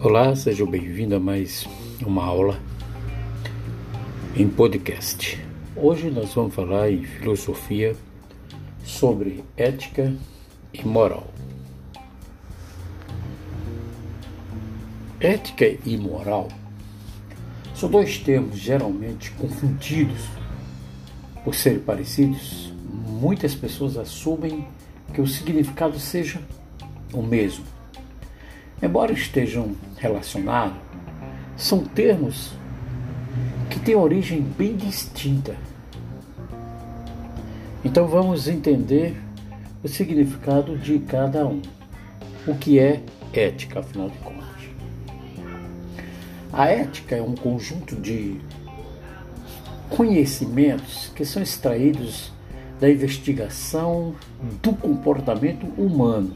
Olá, sejam bem-vindos a mais uma aula em podcast. Hoje nós vamos falar em filosofia sobre ética e moral. Ética e moral são dois termos geralmente confundidos por serem parecidos. Muitas pessoas assumem que o significado seja o mesmo. Embora estejam relacionados, são termos que têm origem bem distinta. Então vamos entender o significado de cada um. O que é ética, afinal de contas? A ética é um conjunto de conhecimentos que são extraídos da investigação do comportamento humano,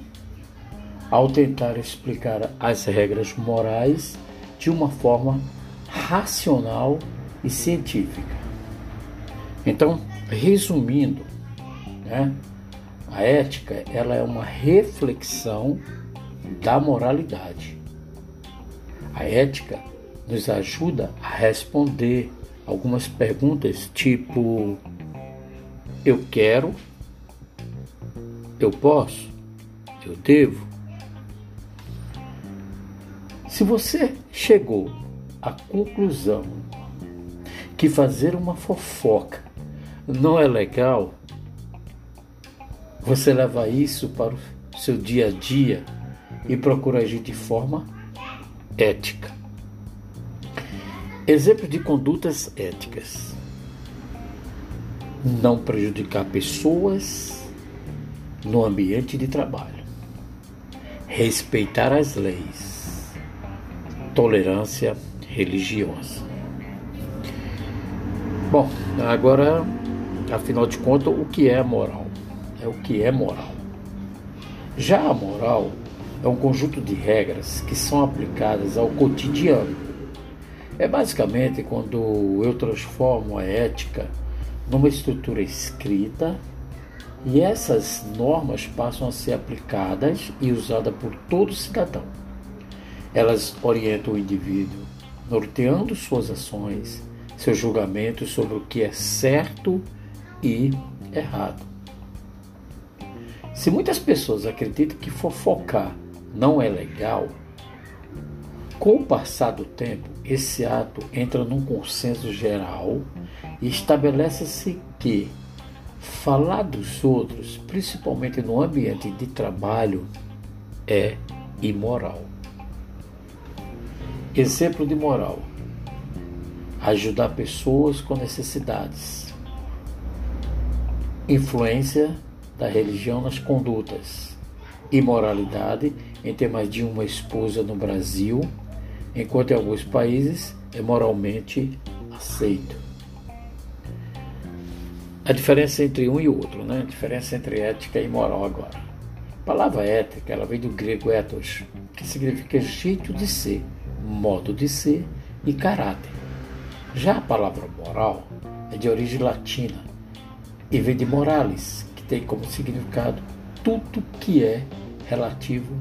ao tentar explicar as regras morais de uma forma racional e científica. Então, resumindo, né, a ética ela é uma reflexão da moralidade. A ética nos ajuda a responder algumas perguntas tipo eu quero, eu posso, eu devo. Se você chegou à conclusão que fazer uma fofoca não é legal, você leva isso para o seu dia a dia e procura agir de forma ética. Exemplo de condutas éticas: não prejudicar pessoas no ambiente de trabalho, respeitar as leis, tolerância religiosa. Bom, agora, afinal de contas, o que é moral? É o que é moral. Já a moral é um conjunto de regras que são aplicadas ao cotidiano é basicamente quando eu transformo a ética numa estrutura escrita e essas normas passam a ser aplicadas e usadas por todo cidadão. Elas orientam o indivíduo, norteando suas ações, seus julgamentos sobre o que é certo e errado. Se muitas pessoas acreditam que fofocar não é legal, com o passar do tempo, esse ato entra num consenso geral e estabelece-se que falar dos outros, principalmente no ambiente de trabalho, é imoral. Exemplo de moral: ajudar pessoas com necessidades. Influência da religião nas condutas. Imoralidade em ter mais de uma esposa no Brasil enquanto em alguns países é moralmente aceito. A diferença entre um e outro, né? A diferença entre ética e moral agora. A palavra ética, ela vem do grego ethos, que significa jeito de ser, modo de ser e caráter. Já a palavra moral é de origem latina e vem de moralis, que tem como significado tudo que é relativo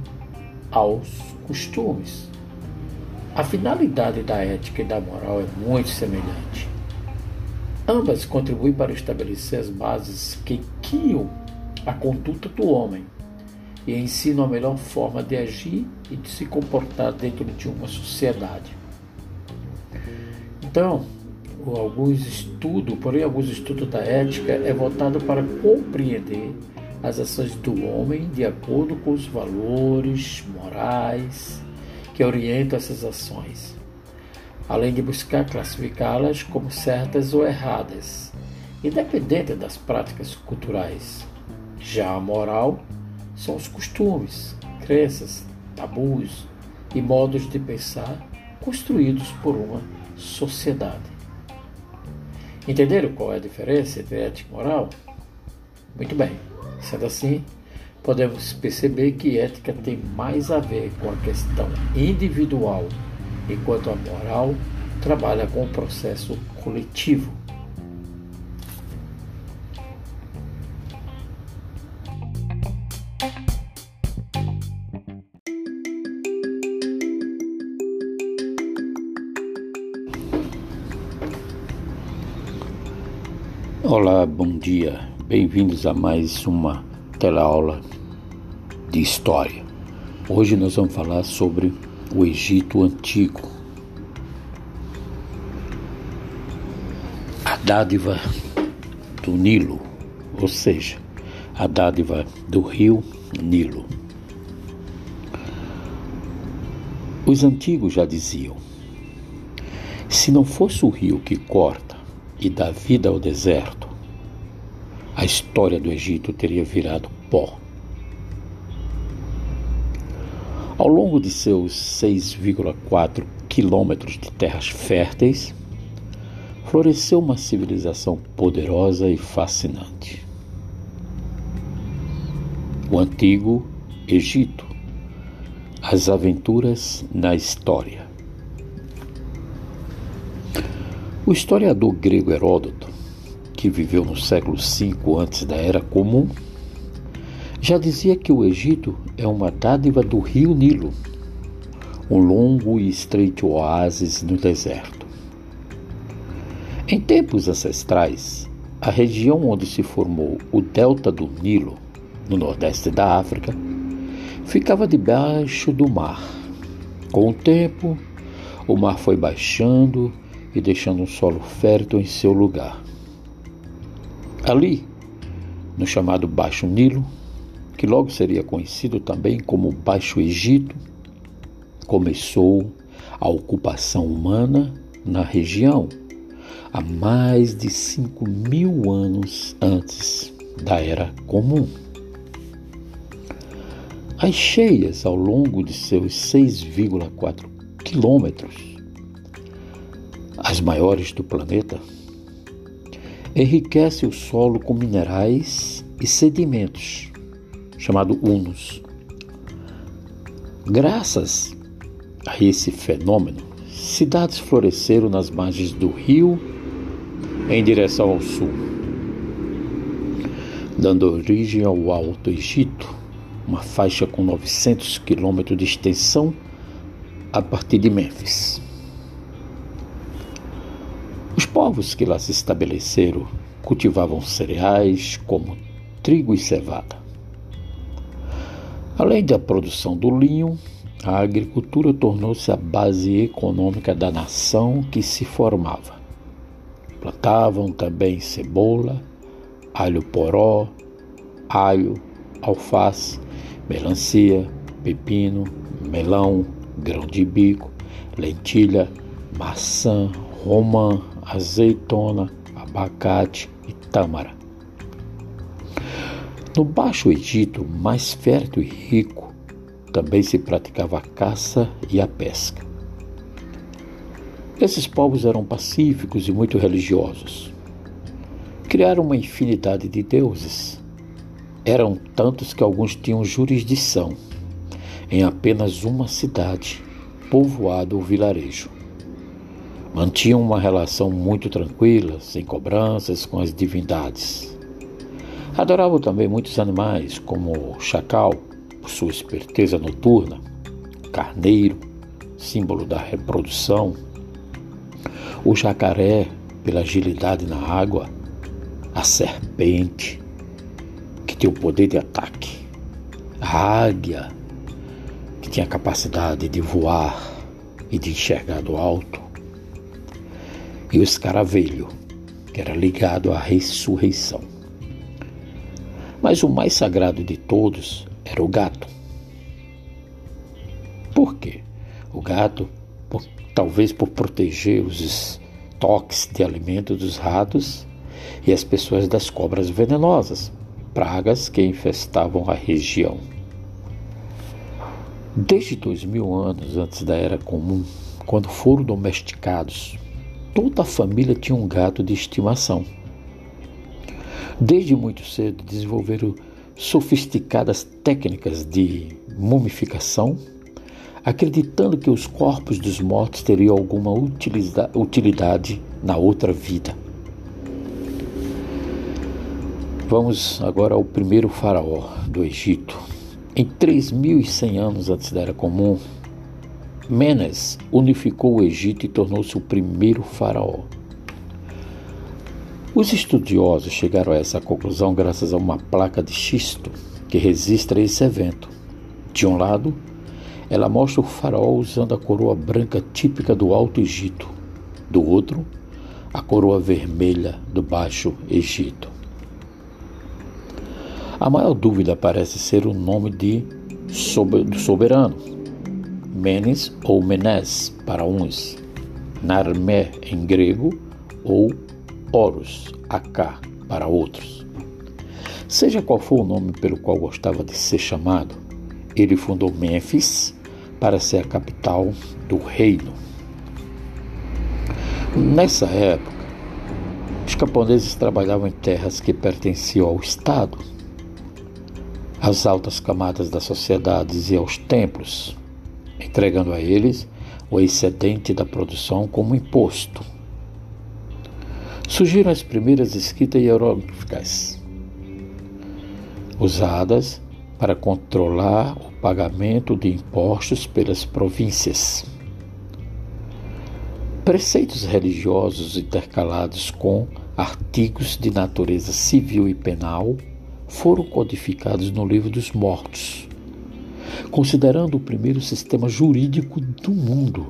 aos costumes, a finalidade da ética e da moral é muito semelhante. Ambas contribuem para estabelecer as bases que guiam a conduta do homem e ensinam a melhor forma de agir e de se comportar dentro de uma sociedade. Então, alguns estudos, porém alguns estudos da ética é voltado para compreender as ações do homem de acordo com os valores morais que orientam essas ações, além de buscar classificá-las como certas ou erradas, independente das práticas culturais. Já a moral são os costumes, crenças, tabus e modos de pensar construídos por uma sociedade. Entenderam qual é a diferença entre ética e moral? Muito bem. Sendo assim, podemos perceber que ética tem mais a ver com a questão individual, enquanto a moral trabalha com o processo coletivo. Olá, bom dia. Bem-vindos a mais uma teleaula de história. Hoje nós vamos falar sobre o Egito Antigo. A dádiva do Nilo, ou seja, a dádiva do rio Nilo. Os antigos já diziam: se não fosse o rio que corta, e da vida ao deserto, a história do Egito teria virado pó. Ao longo de seus 6,4 quilômetros de terras férteis, floresceu uma civilização poderosa e fascinante. O antigo Egito, as aventuras na história. O historiador grego Heródoto, que viveu no século V antes da Era Comum, já dizia que o Egito é uma dádiva do rio Nilo, um longo e estreito oásis no deserto. Em tempos ancestrais, a região onde se formou o delta do Nilo, no nordeste da África, ficava debaixo do mar. Com o tempo, o mar foi baixando e deixando um solo fértil em seu lugar. Ali, no chamado Baixo Nilo, que logo seria conhecido também como Baixo Egito, começou a ocupação humana na região há mais de 5 mil anos antes da Era Comum. As cheias ao longo de seus 6,4 quilômetros as maiores do planeta, enriquece o solo com minerais e sedimentos, chamado humus. Graças a esse fenômeno, cidades floresceram nas margens do rio em direção ao sul, dando origem ao Alto Egito, uma faixa com 900 quilômetros de extensão a partir de Mênfis. Os povos que lá se estabeleceram cultivavam cereais como trigo e cevada. Além da produção do linho, a agricultura tornou-se a base econômica da nação que se formava. Plantavam também cebola, alho poró, alho, alface, melancia, pepino, melão, grão de bico, lentilha, maçã, romã, azeitona, abacate e tâmara. No Baixo Egito, mais fértil e rico, também se praticava a caça e a pesca. Esses povos eram pacíficos e muito religiosos. Criaram uma infinidade de deuses. Eram tantos que alguns tinham jurisdição em apenas uma cidade, povoado ou vilarejo. Mantinham uma relação muito tranquila, sem cobranças com as divindades. Adoravam também muitos animais, como o chacal, por sua esperteza noturna, o carneiro, símbolo da reprodução, o jacaré, pela agilidade na água, a serpente, que tem o poder de ataque, a águia, que tinha a capacidade de voar e de enxergar do alto, e o escaravelho, que era ligado à ressurreição. Mas o mais sagrado de todos era o gato. Por quê? O gato, por, talvez por proteger os estoques de alimento dos ratos e as pessoas das cobras venenosas, pragas que infestavam a região. Desde dois mil anos antes da Era Comum, quando foram domesticados toda a família tinha um gato de estimação. Desde muito cedo desenvolveram sofisticadas técnicas de mumificação, acreditando que os corpos dos mortos teriam alguma utilidade na outra vida. Vamos agora ao primeiro faraó do Egito, Em 3.100 anos antes da Era Comum, Menes unificou o Egito e tornou-se o primeiro faraó. Os estudiosos chegaram a essa conclusão graças a uma placa de xisto que registra esse evento. De um lado, ela mostra o faraó usando a coroa branca típica do Alto Egito. Do outro, a coroa vermelha do Baixo Egito. A maior dúvida parece ser o nome de do soberano, Menes ou Menes para uns, Narmé em grego ou Horus, Acá para outros. Seja qual for o nome pelo qual gostava de ser chamado, ele fundou Mênfis para ser a capital do reino. Nessa época, os camponeses trabalhavam em terras que pertenciam ao Estado, às altas camadas das sociedades e aos templos, entregando a eles o excedente da produção como imposto. Surgiram as primeiras escritas hieróglifas, usadas para controlar o pagamento de impostos pelas províncias. Preceitos religiosos intercalados com artigos de natureza civil e penal foram codificados no Livro dos Mortos, considerando o primeiro sistema jurídico do mundo.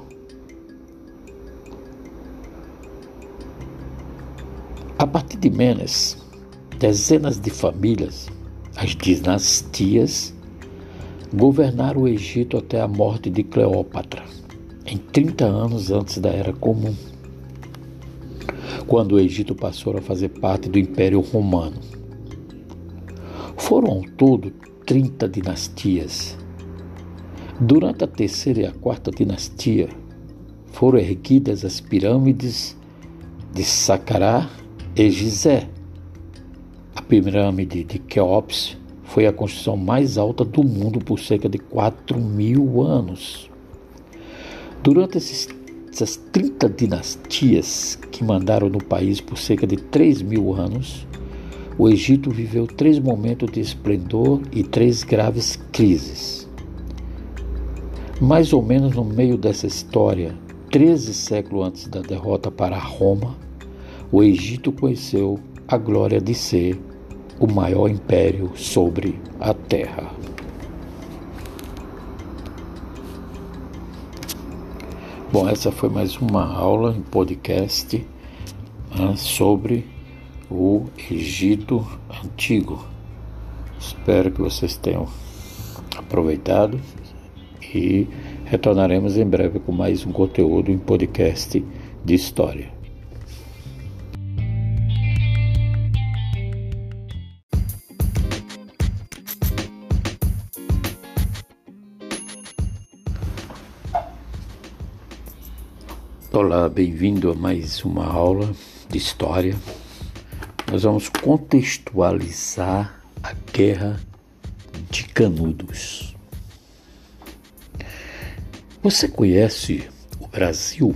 De Menes, dezenas de famílias, as dinastias, governaram o Egito até a morte de Cleópatra em 30 anos antes da Era Comum, quando o Egito passou a fazer parte do Império Romano. Foram ao todo 30 dinastias. Durante a terceira e a quarta dinastia, foram erguidas as pirâmides de Saqqara e Gizé. A pirâmide de Queops foi a construção mais alta do mundo por cerca de 4 mil anos. Durante esses, essas 30 dinastias que mandaram no país por cerca de 3 mil anos, o Egito viveu três momentos de esplendor e três graves crises. Mais ou menos no meio dessa história, 13 séculos antes da derrota para Roma, o Egito conheceu a glória de ser o maior império sobre a terra. Bom, essa foi mais uma aula em podcast né, sobre o Egito Antigo. Espero que vocês tenham aproveitado e retornaremos em breve com mais um conteúdo em podcast de história. Olá, bem-vindo a mais uma aula de história. Nós vamos contextualizar a Guerra de Canudos. Você conhece o Brasil?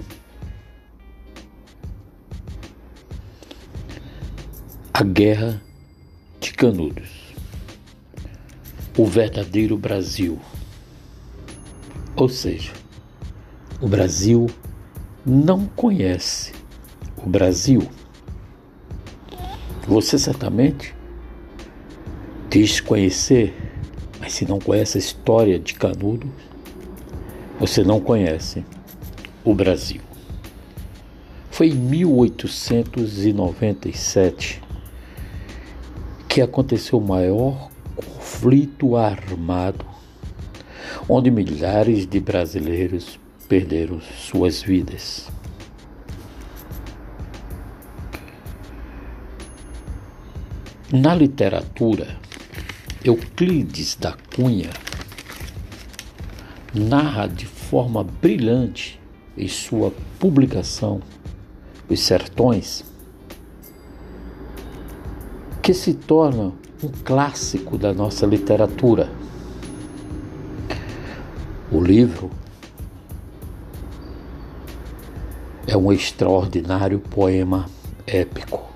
A Guerra de Canudos. O verdadeiro Brasil. Ou seja, o Brasil não conhece o Brasil, você certamente diz conhecer, mas se não conhece a história de Canudos, você não conhece o Brasil. Foi em 1897 que aconteceu o maior conflito armado, onde milhares de brasileiros perderam suas vidas. Na literatura, Euclides da Cunha narra de forma brilhante em sua publicação Os Sertões, que se torna um clássico da nossa literatura. O livro é um extraordinário poema épico.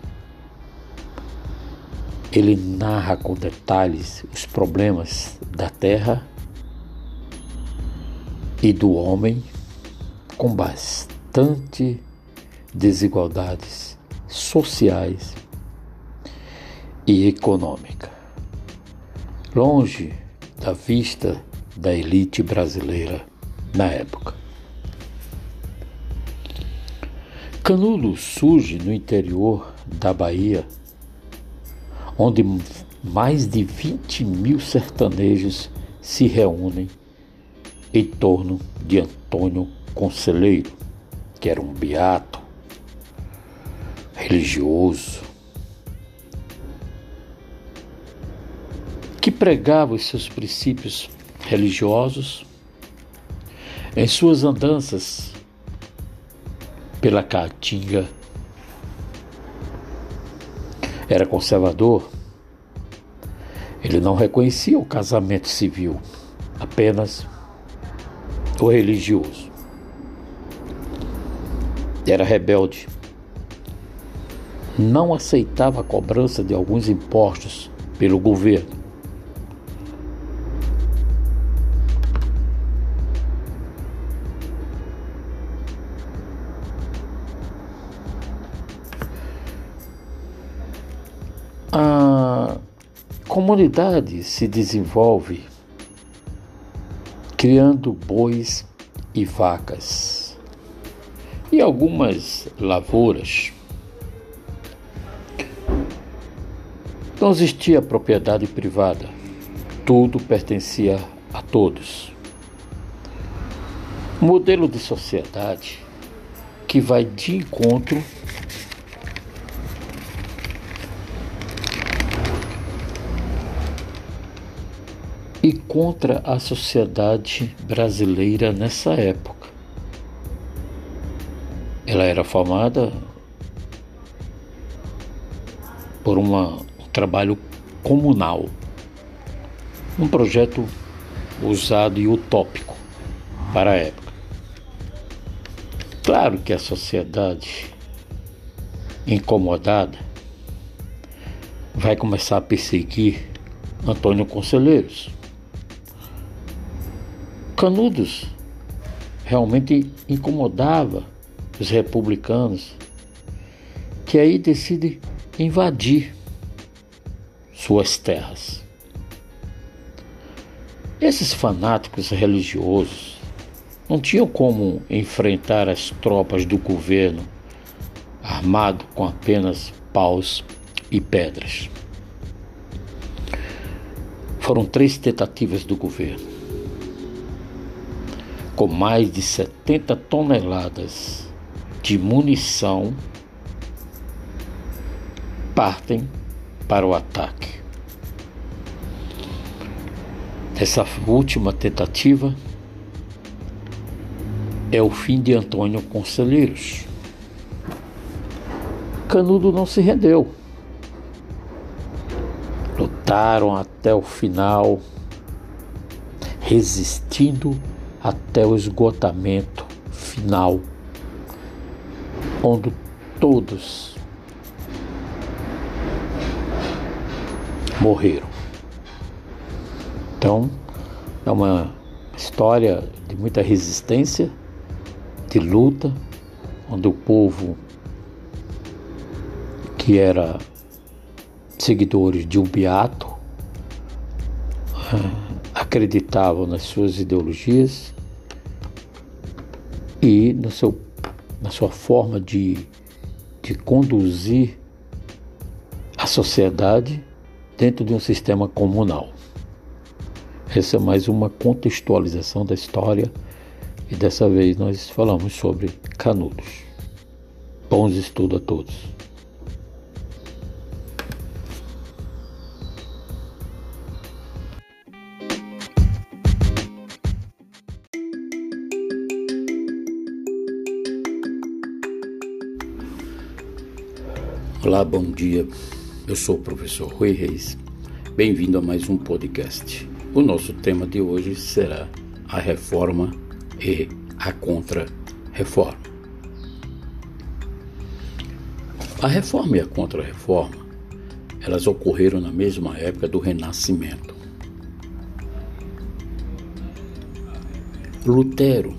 ele narra com detalhes os problemas da terra e do homem com bastante desigualdades sociais e econômica. Longe da vista da elite brasileira na época. Canudo surge no interior da Bahia, onde mais de 20 mil sertanejos se reúnem em torno de Antônio Conselheiro, que era um beato, religioso, que pregava os seus princípios religiosos em suas andanças pela Caatinga. Era conservador. Ele não reconhecia o casamento civil, apenas o religioso. Era rebelde. Não aceitava a cobrança de alguns impostos pelo governo. Comunidade se desenvolve criando bois e vacas e algumas lavouras. Não existia propriedade privada, tudo pertencia a todos. modelo de sociedade que vai de encontro contra a sociedade brasileira nessa época. Ela era formada por uma, um trabalho comunal, um projeto usado e utópico para a época. Claro que a sociedade incomodada vai começar a perseguir Antônio Conselheiros Canudos realmente incomodava os republicanos, que aí decidem invadir suas terras. Esses fanáticos religiosos não tinham como enfrentar as tropas do governo armado com apenas paus e pedras. Foram três tentativas do governo com mais de 70 toneladas de munição, partem para o ataque. Essa última tentativa é o fim de Antônio Conselheiros. Canudo não se rendeu. Lutaram até o final, resistindo até o esgotamento final, onde todos morreram. Então, é uma história de muita resistência, de luta, onde o povo que era seguidores de um beato acreditavam nas suas ideologias e no seu, na sua forma de, de conduzir a sociedade dentro de um sistema comunal. Essa é mais uma contextualização da história e dessa vez nós falamos sobre Canudos. Bons estudos a todos. Olá, bom dia. Eu sou o professor Rui Reis. Bem-vindo a mais um podcast. O nosso tema de hoje será a reforma e a contra-reforma. A reforma e a contra-reforma elas ocorreram na mesma época do Renascimento. Lutero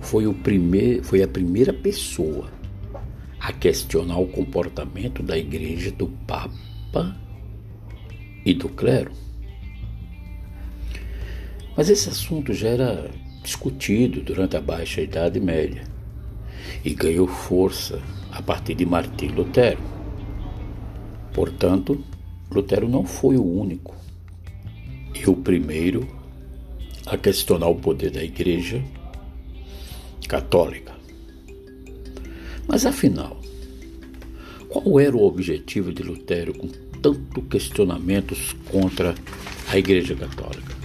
foi, o primeir, foi a primeira pessoa a questionar o comportamento da igreja do Papa e do clero. Mas esse assunto já era discutido durante a Baixa Idade Média e ganhou força a partir de Martim Lutero. Portanto, Lutero não foi o único e o primeiro a questionar o poder da Igreja Católica. Mas afinal, qual era o objetivo de Lutero com tanto questionamentos contra a Igreja Católica?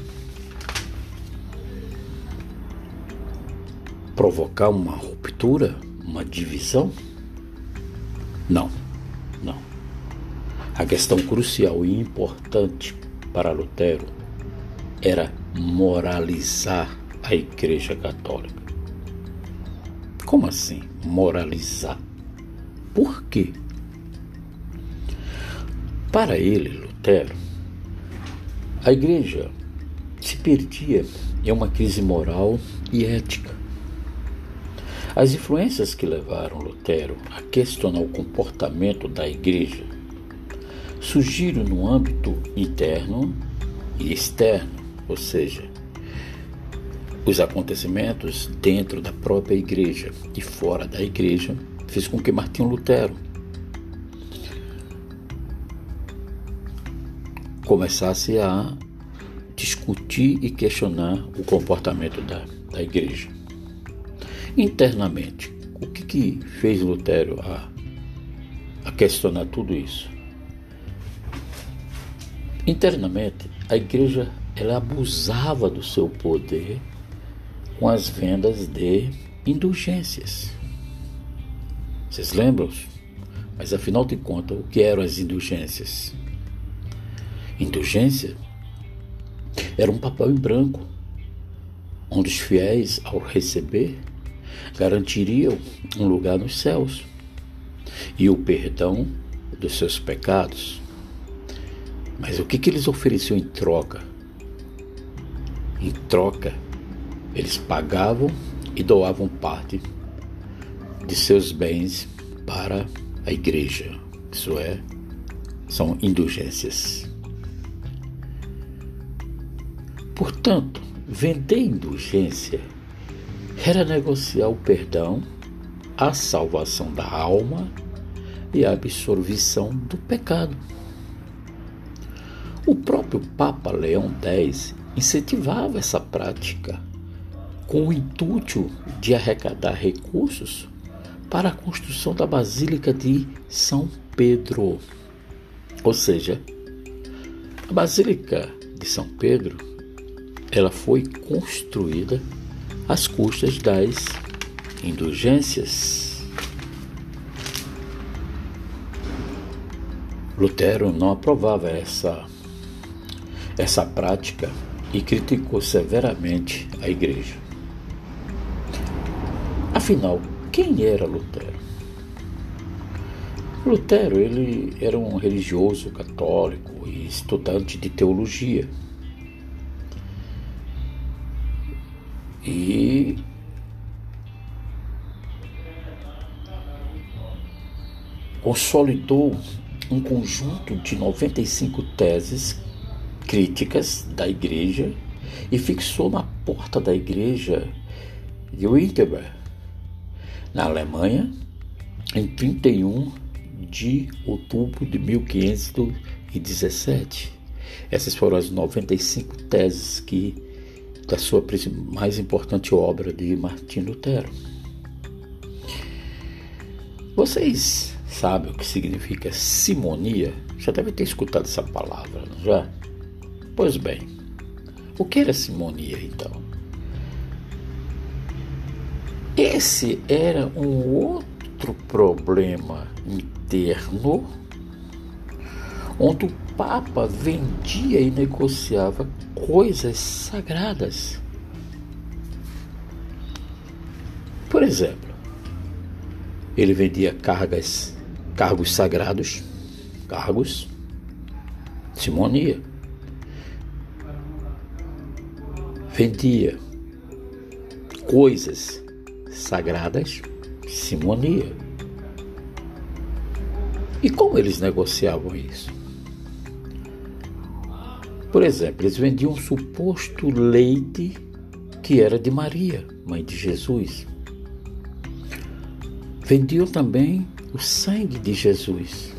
Provocar uma ruptura, uma divisão? Não, não. A questão crucial e importante para Lutero era moralizar a Igreja Católica. Como assim moralizar? Por quê? Para ele, Lutero, a igreja se perdia em uma crise moral e ética. As influências que levaram Lutero a questionar o comportamento da igreja surgiram no âmbito interno e externo, ou seja, os acontecimentos dentro da própria igreja e fora da igreja fez com que Martinho Lutero começasse a discutir e questionar o comportamento da, da igreja. Internamente, o que, que fez Lutero a, a questionar tudo isso? Internamente, a igreja ela abusava do seu poder com as vendas de indulgências. Vocês lembram? Mas afinal de contas, o que eram as indulgências? Indulgência era um papel em branco, onde os fiéis, ao receber, garantiriam um lugar nos céus e o perdão dos seus pecados. Mas o que, que eles ofereciam em troca? Em troca, eles pagavam e doavam parte de seus bens para a igreja. Isso é, são indulgências. Portanto, vender indulgência era negociar o perdão, a salvação da alma e a absorvição do pecado. O próprio Papa Leão X incentivava essa prática com o intuito de arrecadar recursos para a construção da Basílica de São Pedro. Ou seja, a Basílica de São Pedro, ela foi construída às custas das indulgências. Lutero não aprovava essa essa prática e criticou severamente a igreja. Afinal, quem era Lutero? Lutero ele era um religioso católico e estudante de teologia. E consolidou um conjunto de 95 teses críticas da igreja e fixou na porta da igreja de Wittenberg na Alemanha em 31 de outubro de 1517. Essas foram as 95 teses que da sua mais importante obra de Martim Lutero. Vocês sabem o que significa simonia? Já devem ter escutado essa palavra, não já? Pois bem, o que era simonia então? Esse era um outro problema interno onde o Papa vendia e negociava coisas sagradas. Por exemplo, ele vendia cargas, cargos sagrados, cargos Simonia. Vendia coisas sagradas, simonia. E como eles negociavam isso? Por exemplo, eles vendiam um suposto leite que era de Maria, mãe de Jesus. Vendiam também o sangue de Jesus,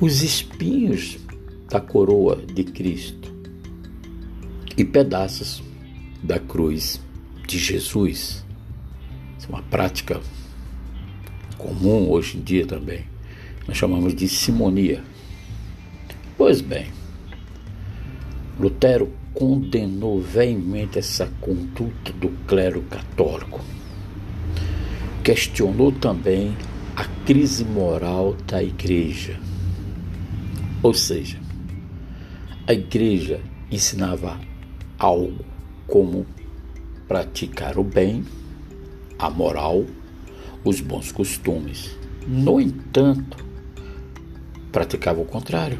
os espinhos da coroa de Cristo e pedaços da cruz de Jesus. Isso é uma prática comum hoje em dia também. Nós chamamos de simonia. Pois bem, Lutero condenou veemente essa conduta do clero católico. Questionou também a crise moral da igreja. Ou seja, a igreja ensinava algo como praticar o bem, a moral, os bons costumes. No entanto, praticava o contrário,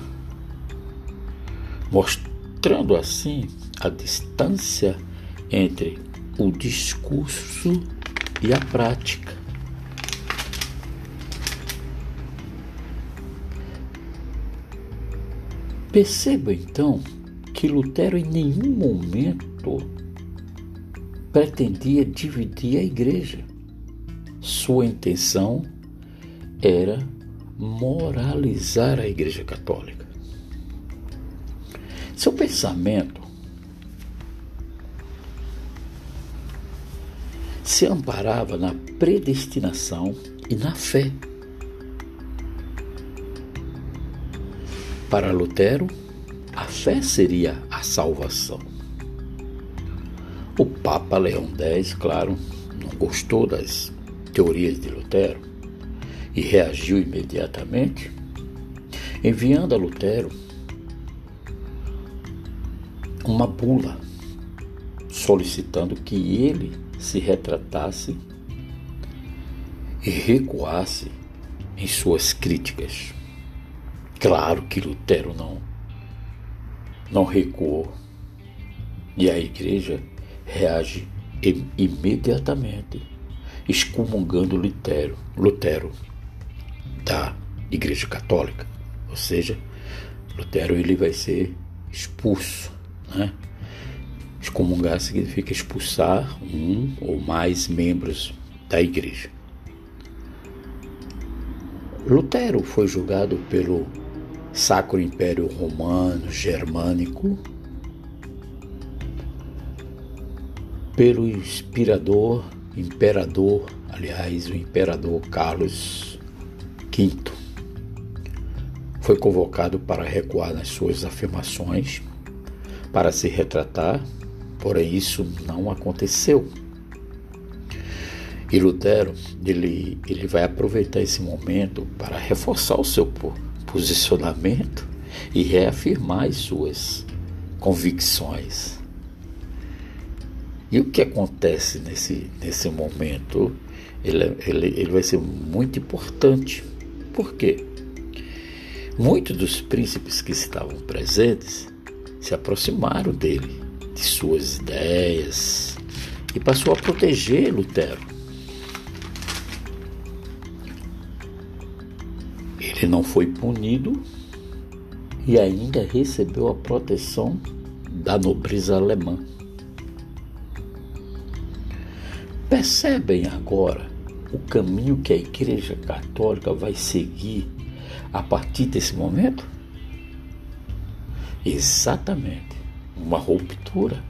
mostrando assim a distância entre o discurso e a prática. Perceba então que Lutero em nenhum momento pretendia dividir a igreja. Sua intenção era moralizar a Igreja Católica. Seu pensamento se amparava na predestinação e na fé. Para Lutero, a fé seria a salvação. O Papa Leão X, claro, não gostou das teorias de Lutero e reagiu imediatamente, enviando a Lutero uma bula solicitando que ele se retratasse e recuasse em suas críticas. Claro que Lutero não não recuou. E a igreja reage imediatamente, excomungando Lutero, Lutero da Igreja Católica. Ou seja, Lutero ele vai ser expulso. Né? Excomungar significa expulsar um ou mais membros da igreja. Lutero foi julgado pelo Sacro Império Romano Germânico pelo inspirador, imperador, aliás, o imperador Carlos V. Foi convocado para recuar nas suas afirmações, para se retratar, porém isso não aconteceu. E Lutero, ele, ele vai aproveitar esse momento para reforçar o seu posicionamento e reafirmar as suas convicções. E o que acontece nesse, nesse momento, ele, ele, ele vai ser muito importante. Por quê? Muitos dos príncipes que estavam presentes se aproximaram dele, de suas ideias, e passou a proteger Lutero. Ele não foi punido e ainda recebeu a proteção da nobreza alemã. Percebem agora o caminho que a Igreja Católica vai seguir a partir desse momento? Exatamente, uma ruptura,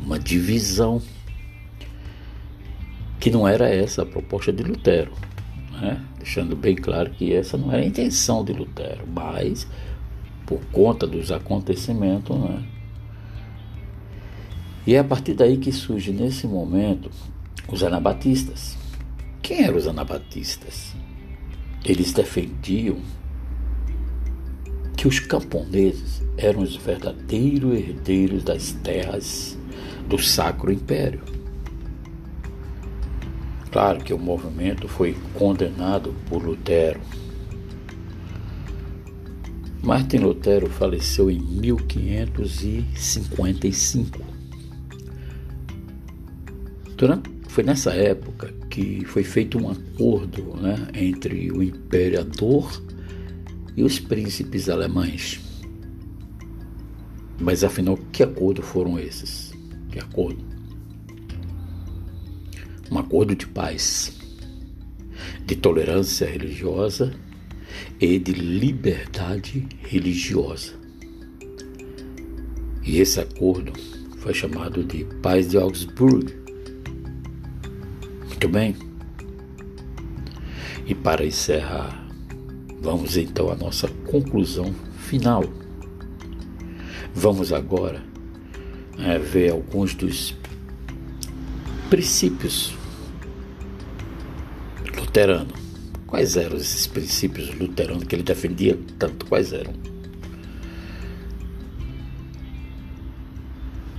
uma divisão, que não era essa a proposta de Lutero, né? deixando bem claro que essa não era a intenção de Lutero, mas por conta dos acontecimentos, né? E é a partir daí que surge nesse momento os anabatistas. Quem eram os anabatistas? Eles defendiam que os camponeses eram os verdadeiros herdeiros das terras do Sacro Império. Claro que o movimento foi condenado por Lutero. Martin Lutero faleceu em 1555. Durante, foi nessa época que foi feito um acordo né, entre o imperador e os príncipes alemães. Mas afinal, que acordo foram esses? Que acordo? Um acordo de paz, de tolerância religiosa e de liberdade religiosa. E esse acordo foi chamado de Paz de Augsburg. Muito bem. E para encerrar, vamos então à nossa conclusão final. Vamos agora é, ver alguns dos princípios luteranos Quais eram esses princípios luteranos que ele defendia tanto? Quais eram?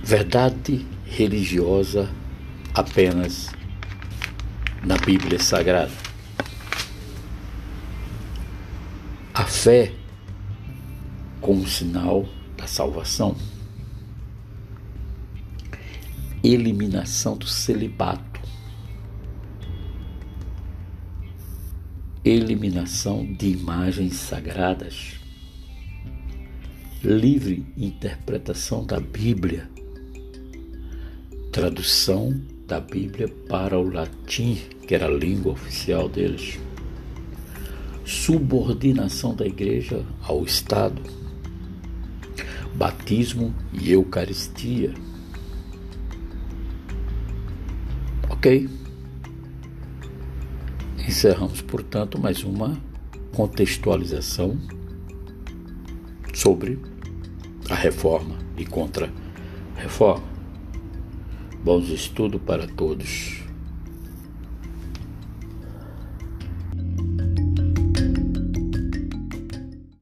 Verdade religiosa apenas na Bíblia Sagrada. A fé como sinal da salvação. Eliminação do celibato eliminação de imagens sagradas, livre interpretação da Bíblia, tradução da Bíblia para o latim, que era a língua oficial deles, subordinação da igreja ao Estado, batismo e Eucaristia. Ok? Encerramos, portanto, mais uma contextualização sobre a reforma e contra-reforma. Bons estudos para todos.